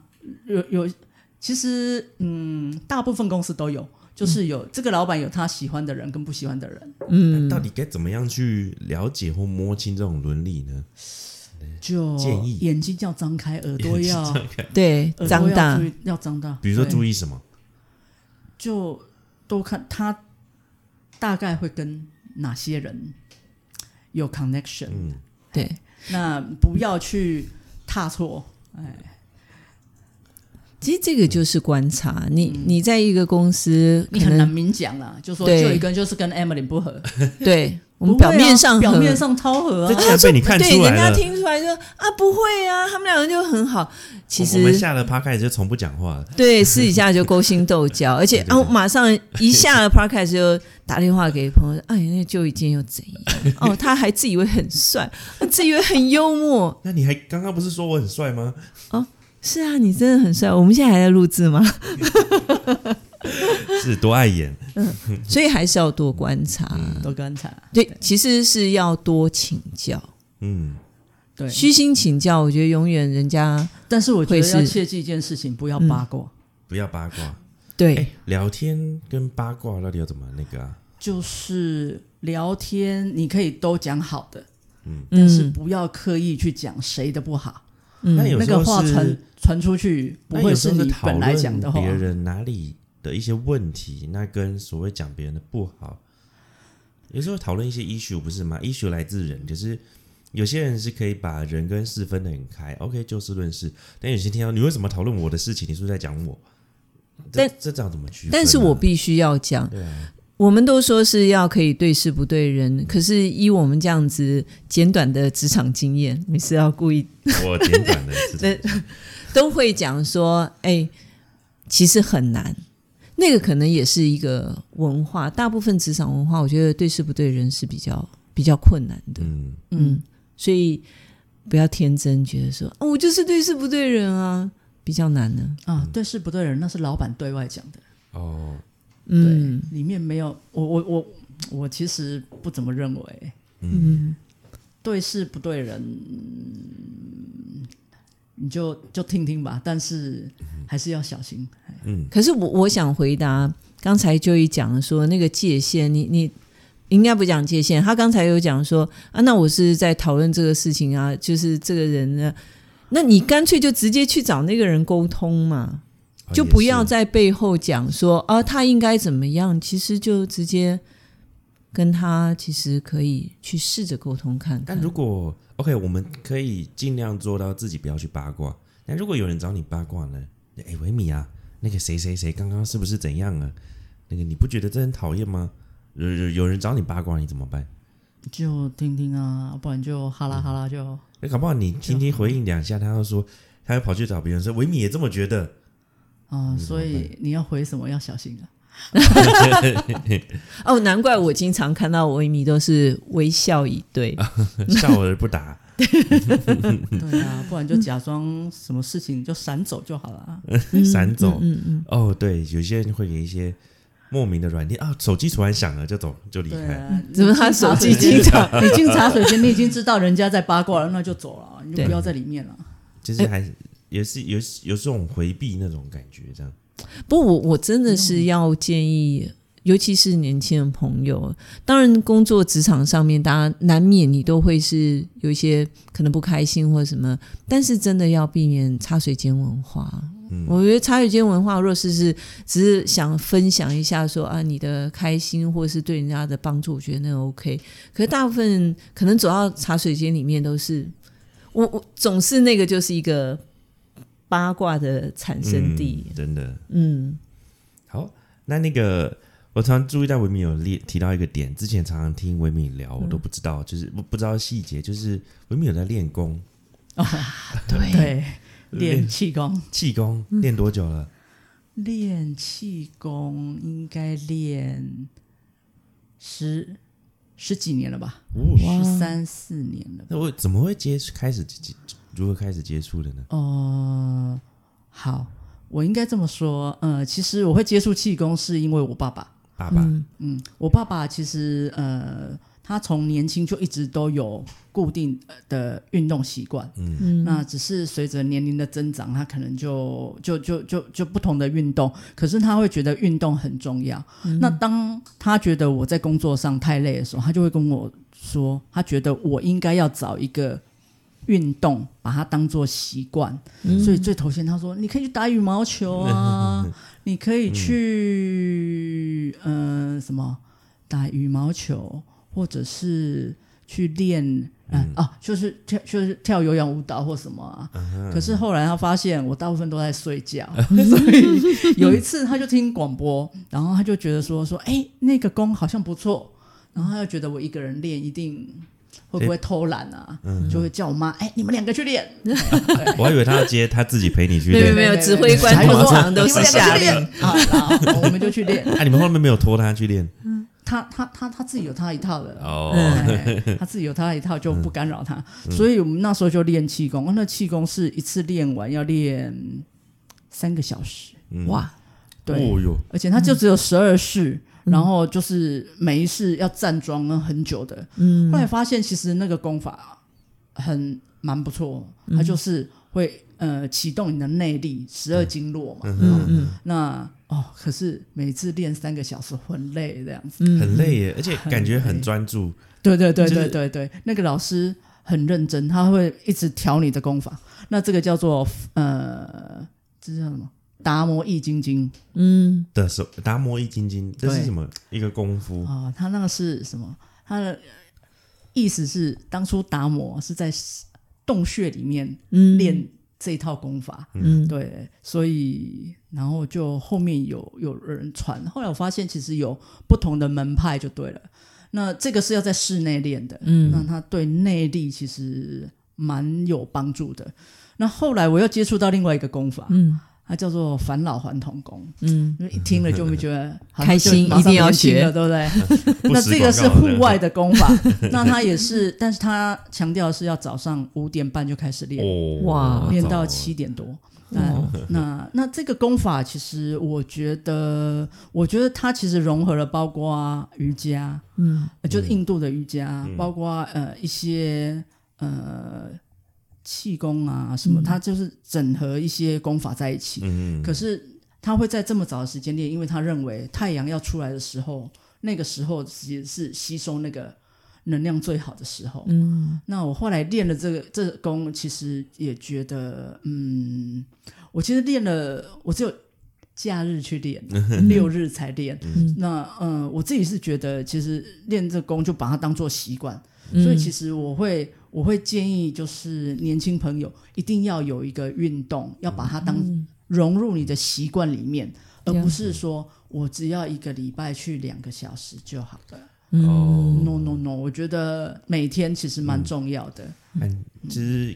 有有，其实嗯，大部分公司都有，就是有、这个老板有他喜欢的人跟不喜欢的人，嗯，到底该怎么样去了解或摸清这种伦理呢？就建议。眼睛要张开，耳朵要对张大。要张大，比如说注意什么？就多看他大概会跟哪些人有 connection，、嗯，对，那不要去踏错，哎，其实这个就是观察，你你在一个公司，你很难明讲啊，就说就一个就是跟 Emily 不合，对我们表面上很表面上超和啊，这竟然被你看对出来人家了。听出来就啊，不会啊，他们两个就很好。其实我们实下了趴开始就从不讲话了。对私底下就勾心斗角，而且对对对啊，我马上一下了 podcast 就打电话给朋友，哎，那就已经又怎样？哦，他还自以为很帅，自以为很幽默。那你还刚刚不是说我很帅吗？是啊，你真的很帅。我们现在还在录制吗？是多碍眼，所以还是要多观察。多观察，对，其实是要多请教，嗯，对。虚心请教。我觉得永远人家但是我觉会得要是切记一件事情，不要八卦，不要八卦。对、哎，聊天跟八卦到底要怎么那个啊？就是聊天你可以都讲好的，嗯但是不要刻意去讲谁的不好，那有那个时候话传传出去不会那有时候你本来讲的话。别人哪里的一些问题，那跟所谓讲别人的不好，有时候讨论一些 issue 不是吗？issue 来自人，就是有些人是可以把人跟事分得很开，OK 就事论事，但有些听到你为什么讨论我的事情，你是不是在讲我？这但这这样怎么区分啊、但是我必须要讲，对啊，我们都说是要可以对事不对人，可是依我们这样子简短的职场经验，每次要故意我简短的 都会讲说，哎，其实很难。那个可能也是一个文化，大部分职场文化，我觉得对事不对人是比较比较困难的。嗯，嗯，所以不要天真觉得说，哦，我就是对事不对人啊，比较难呢。啊，对事不对人，那是老板对外讲的，哦，嗯，里面没有我我我我其实不怎么认为，嗯。对事不对人，嗯你就就听听吧，但是还是要小心。嗯，可是我我想回答刚才就一讲说那个界限，你你应该不讲界限。他刚才有讲说啊，那我是在讨论这个事情啊，就是这个人呢，那你干脆就直接去找那个人沟通嘛，哦就不要在背后讲说啊，他应该怎么样，其实就直接跟他其实可以去试着沟通看看但。如果 OK，我们可以尽量做到自己不要去八卦。但如果有人找你八卦呢？哎，维米啊，那个谁谁谁刚刚是不是怎样啊？那个你不觉得这很讨厌吗？有有有人找你八卦，你怎么办？就听听啊，不然就哈啦哈啦就。那搞不好你听听回应两下，他又说，他又跑去找别人说，维米也这么觉得。啊、所以你要回什么要小心啊。哦，难怪我经常看到维米都是微笑以对。笑而不答。对啊，不然就假装什么事情就闪走就好了啊。闪走。嗯嗯，哦，对，有些人会给一些莫名的软件啊，手机突然响了就走就离开。啊，怎么他手机经常你进茶水间，你已经知道人家在八卦了，那就走了，你就不要在里面了。就是还也是有有这种回避那种感觉，这样。不，我我真的是要建议，尤其是年轻的朋友，当然工作职场上面，大家难免你都会是有一些可能不开心或者什么，但是真的要避免茶水间文化。我觉得茶水间文化，若是是只是想分享一下说啊你的开心，或是对人家的帮助，我觉得那 OK。可是大部分可能走到茶水间里面都是，我我总是那个就是一个八卦的产生地。嗯真的。嗯好，那那个我常常注意到维米有列提到一个点，之前常常听维米聊，我都不知道，就是不不知道细节，就是维米有在练功，对对，练气功，气功嗯练多久了？练气功应该练十十几年了吧，哦，十三四年了吧。那我怎么会接触开始接如何开始接触的呢？呃，好，我应该这么说，呃，其实我会接触气功是因为我爸爸。爸爸，嗯嗯，我爸爸其实呃，他从年轻就一直都有固定的运动习惯。嗯那只是随着年龄的增长，他可能就就就就就不同的运动，可是他会觉得运动很重要。那当他觉得我在工作上太累的时候，他就会跟我说，他觉得我应该要找一个运动，把它当做习惯。所以最头先他说，你可以去打羽毛球啊，你可以去呃什么打羽毛球，或者是去练。嗯啊，就是跳，就是跳有氧舞蹈或什么啊。可是后来他发现我大部分都在睡觉，所以有一次他就听广播，然后他就觉得说说，哎、那个功好像不错，然后他就觉得我一个人练一定会不会偷懒啊，就会叫我妈，哎、你们两个去练。我还以为他要接他自己陪你去。练，没有没有，指挥官通常都是下两个去练。令。啊，然后我们就去练。啊，你们后面没有拖他去练。他他他他自己有他一套的，哦，哎他自己有他一套，就不干扰他。所以我们那时候就练气功，那气功是一次练完要练三个小时，哇，对，哦哟，而且它就只有十二式，然后就是每一次要站桩很久的。嗯后来发现其实那个功法很蛮不错，它就是会呃启动你的内力，十二经络嘛。嗯嗯那哦，可是每次练三个小时很累这样子。嗯，很累耶，而且感觉很专注，对对对就是对对对，那个老师很认真，他会一直调你的功法。那这个叫做呃，这叫什么？达摩易筋经嗯的手达摩易筋经，这是什么一个功夫？啊、他那个是什么？他的意思是，当初达摩是在洞穴里面嗯练这一套功法，嗯对，所以然后就后面有有人传，后来我发现其实有不同的门派就对了。那这个是要在室内练的，嗯那他对内力其实蛮有帮助的。那后来我又接触到另外一个功法，嗯它叫做返老还童功，嗯。因为一听了就会觉得 好开心一定要学。对不对？那这个是户外的功法，那它也是，但是它强调是要早上五点半就开始练，哦，哇。练到七点多。哦那那那这个功法，其实我觉得，我觉得它其实融合了包括瑜伽，嗯。呃就是印度的瑜伽，嗯。包括呃一些呃气功啊什么，嗯它就是整合一些功法在一起。嗯，可是他会在这么早的时间练，因为他认为太阳要出来的时候，那个时候其实是吸收那个能量最好的时候。嗯那我后来练了这个这个功，其实也觉得，嗯，我其实练了，我只有假日去练，六日才练。嗯那嗯，我自己是觉得，其实练这功就把它当做习惯，嗯所以其实我会我会建议，就是年轻朋友一定要有一个运动，要把它当嗯融入你的习惯里面，而不是说我只要一个礼拜去两个小时就好了。嗯哦 No No No，我觉得每天其实蛮重要的。很就是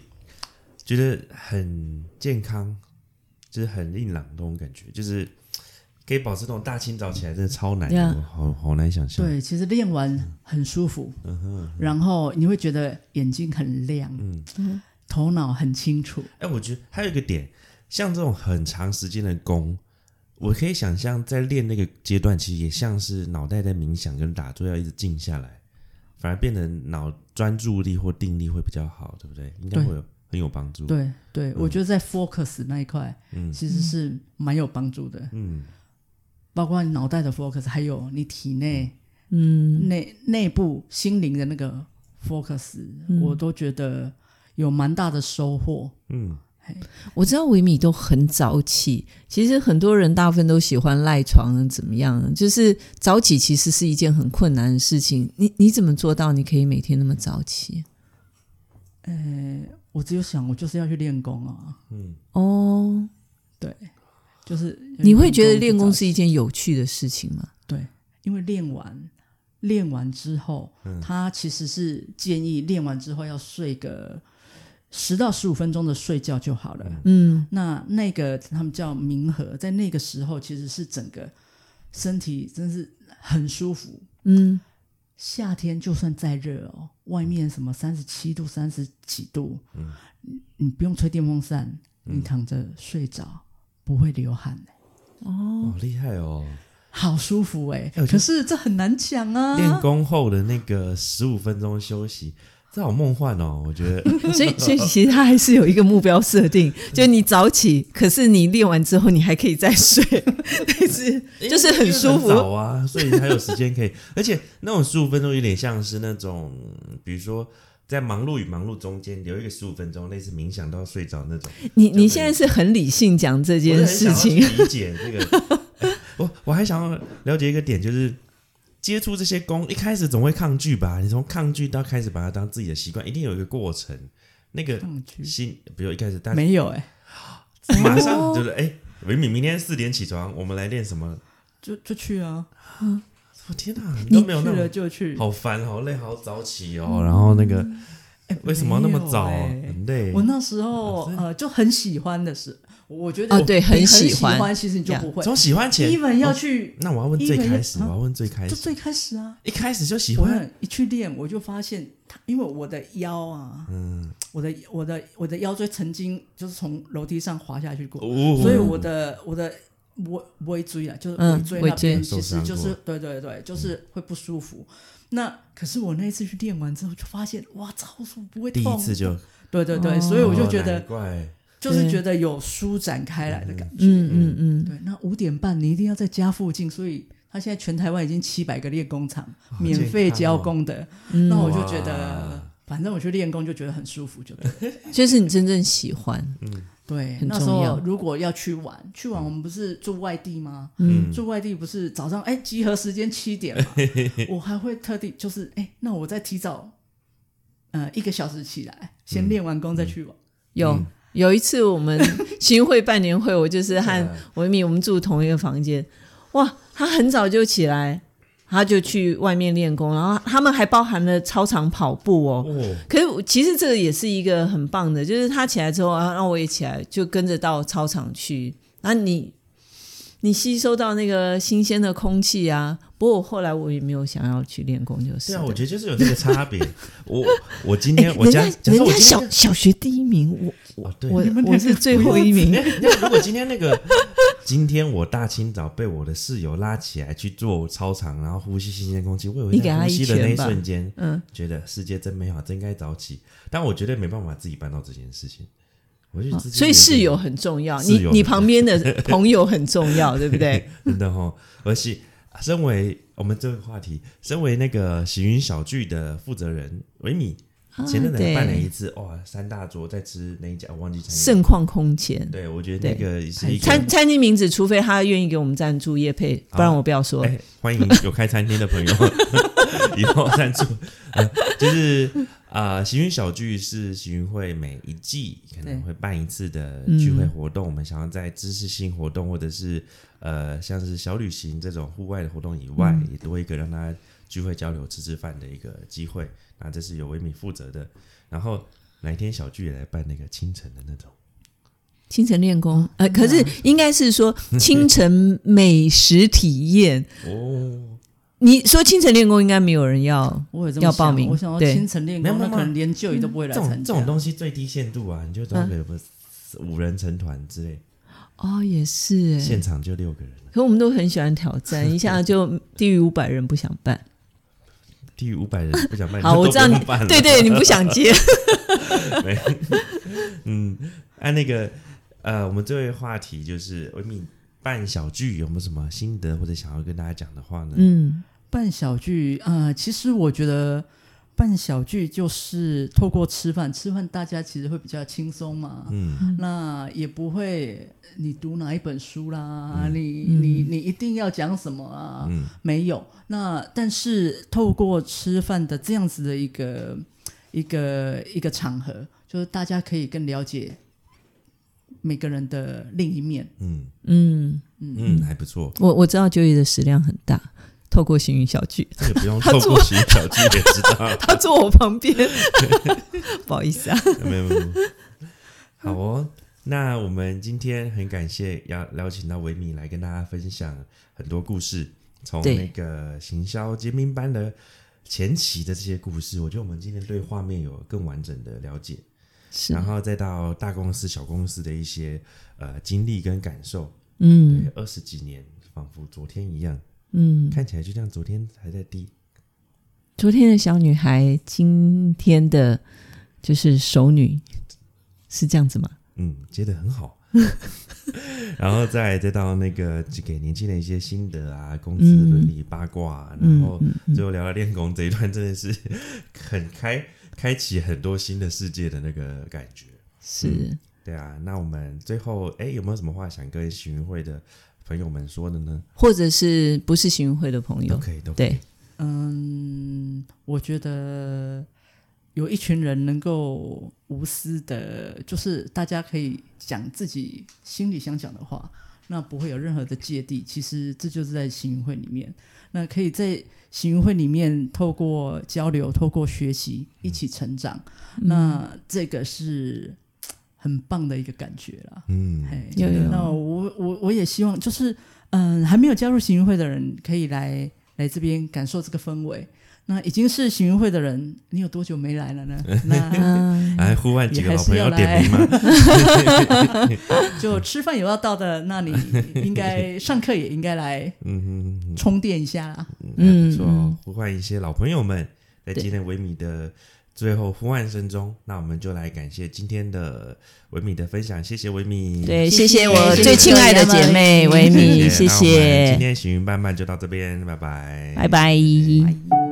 觉得很健康，就是很硬朗那种感觉，就是可以保持那种大清早起来真的超难的好好难想象。对，其实练完很舒服，嗯哼然后你会觉得眼睛很亮，嗯头脑很清楚。哎，我觉得还有一个点，像这种很长时间的功，我可以想象在练那个阶段，其实也像是脑袋在冥想跟打坐，要一直静下来，反而变得脑专注力或定力会比较好，对不对？应该会有很有帮助。，对对，我觉得在 focus 那一块嗯其实是蛮有帮助的，嗯包括你脑袋的 focus，还有你体内嗯内内部心灵的那个 focus，我都觉得有蛮大的收获。嗯，我知道维米都很早起，其实很多人大部分都喜欢赖床怎么样？就是早起其实是一件很困难的事情。你你怎么做到？你可以每天那么早起？我只有想，我就是要去练功啊，嗯哦，就是你会觉得练功是是一件有趣的事情吗？对，因为练完练完之后，他其实是建议练完之后要睡个十到十五分钟的睡觉就好了。嗯那那个他们叫冥河，在那个时候其实是整个身体真是很舒服。嗯夏天就算再热哦，外面什么三十七度、三十几度，嗯你不用吹电风扇，你躺着睡着不会流汗。的，哦，好厉害哦！好舒服哎、可是这很难讲啊。练功后的那个十五分钟休息，这好梦幻哦！我觉得。所以 所以其实他还是有一个目标设定，就是你早起，可是你练完之后你还可以再睡，但是就是很舒服。因为早啊，所以还有时间可以，而且那种十五分钟有点像是那种，比如说在忙碌与忙碌中间留一个十五分钟，类似冥想到睡着那种。你你现在是很理性讲这件事情，理解这个。哎 我我还想要了解一个点，就是接触这些功，一开始总会抗拒吧？你从抗拒到开始把它当自己的习惯，一定有一个过程。那个抗拒心，比如一开始大家没有哎、马上就是哎，维敏明天四点起床，我们来练什么？就就去啊，我天哪，你都没有去了就去。好烦、好累、好早起哦。然后那个哎为什么要那么早？很累。我那时候呃就很喜欢的是，我觉得哦对很很喜欢欢，其实你就不会。从喜欢前 even 要哦去，那我要问最开始，我要问最开始，就最开始啊，一开始就喜我欢。很一去练我就发现他，因为我的腰啊，嗯，我的我的我的腰椎曾经就是从楼梯上滑下去过，哦所以我的我的尾尾椎啊，就是嗯尾椎那边其实就是对对对，就是会不舒服。那可是我那一次去练完之后，就发现哇，超舒服，不会痛第痛。一次就，对对对，哦所以我就觉哦得就是觉得有舒展开来的感觉。嗯嗯嗯，对，那五点半你一定要在家附近，所以他现在全台湾已经七百个练功场，免费教功的。嗯那我就觉得，反正我去练功就觉得很舒服，就对。就是你真正喜欢，对，很那时候如果要去玩，去玩我们不是住外地吗？嗯。住外地不是早上哎集合时间七点嘛，我还会特地就是哎，那我再提早呃一个小时起来，先练完功再去玩。有。嗯。有一次我们 新会半年会，我就是和嗯维米我们住同一个房间，哇，他很早就起来，他就去外面练功，然后他们还包含了操场跑步哦。哦，可是其实这个也是一个很棒的，就是他起来之后，啊，让我也起来，就跟着到操场去。然后你你吸收到那个新鲜的空气啊。不过我后来我也没有想要去练功，就是对啊，我觉得就是有这个差别。我我今天哎我家人家小小学第一名，我我对，我我是最后一名。那如果今天那个，今天我大清早被我的室友拉起来去做操场，然后呼吸新鲜空气，我有你给他一呼吸的那一瞬间，嗯，觉得世界真美好，真该早起。但我绝对没办法自己办到这件事情，所以室友很重要，你你旁边的 朋友很重要，对不对？真的哈，而且身为我们这个话题，身为那个喜云小聚的负责人维米，前阵子对办了一次，哇，三大桌在吃那一家，我忘记餐盛况空前。对，我觉得那个是一个餐餐厅名字，除非他愿意给我们赞助业配，不然我不要说。哎、欢迎有开餐厅的朋友 以后赞助。呃、就是啊，行云小聚是行云会每一季可能会办一次的聚会活动。我们想要在知识性活动或者是呃像是小旅行这种户外的活动以外，也多一个让大家聚会交流、吃吃饭的一个机会。那这是由维米负责的。然后哪一天小聚也来办那个清晨的那种。清晨练功，呃，可是应该是说清晨美食体验。哦，你说清晨练功，应该没有人要。我也这么想要报名我想要对清晨练功，没有没有那可能连就医都不会这种来参加。这种东西最低限度啊，你就找个不五人成团之类。哦，也是哎。现场就六个人，可我们都很喜欢挑战，一下就低于五百人不想办。低于五百人 不想办，好，我知道你不办了对对，你不想接。没，嗯，按、那个呃，我们这位话题就是维米办小聚有没有什么心得或者想要跟大家讲的话呢？嗯，办小聚，呃，其实我觉得办小聚就是透过吃饭，吃饭大家其实会比较轻松嘛。嗯那也不会，你读哪一本书啦？嗯你你你一定要讲什么啊？嗯没有。那但是透过吃饭的这样子的一个一个一个场合，就是大家可以更了解每个人的另一面。嗯。嗯，嗯，还不错。我我知道九宇的食量很大，透过行云小聚，这个不用透过寻小聚 也知道，他坐我旁边，不好意思啊。没有没有。没有。好哦，那我们今天很感谢邀邀请到维米来跟大家分享很多故事，从那个行销揭秘班的前期的这些故事，我觉得我们今天对画面有更完整的了解，是然，后再到大公司、小公司的一些呃经历跟感受，嗯对，二十几年仿佛昨天一样，嗯，看起来就像昨天还在滴。昨天的小女孩，今天的就是熟女，是这样子吗？嗯，接的很好。然后再再到那个就给年轻人一些心得啊，公司伦理八卦啊、嗯然后最后聊到练功这一段，真的是 很开开启很多新的世界的那个感觉。是，对啊，那我们最后哎有没有什么话想跟行运会的朋友们说的呢？或者是不是行运会的朋友？都可以，都可以对。嗯，我觉得有一群人能够无私的，就是大家可以讲自己心里想讲的话，那不会有任何的芥蒂。其实这就是在行运会里面，那可以在行运会里面透过交流、透过学习一起成长，那这个是很棒的一个感觉啦。嗯，嘿有有那我我我也希望，就是嗯，还没有加入行运会的人，可以来来这边感受这个氛围。那已经是行运会的人，你有多久没来了呢？那嗯，来 呼唤几个老朋友点名嘛？就吃饭也要到的，那你应该上课也应该来嗯充电一下啦。嗯，还不错哦嗯，呼唤一些老朋友们，在今天维米的最后呼唤声中，那我们就来感谢今天的维米的分享，谢谢维米，对，谢谢我最亲爱的姐妹维米，谢谢今，天行云伴伴就到这边，拜拜，拜拜。拜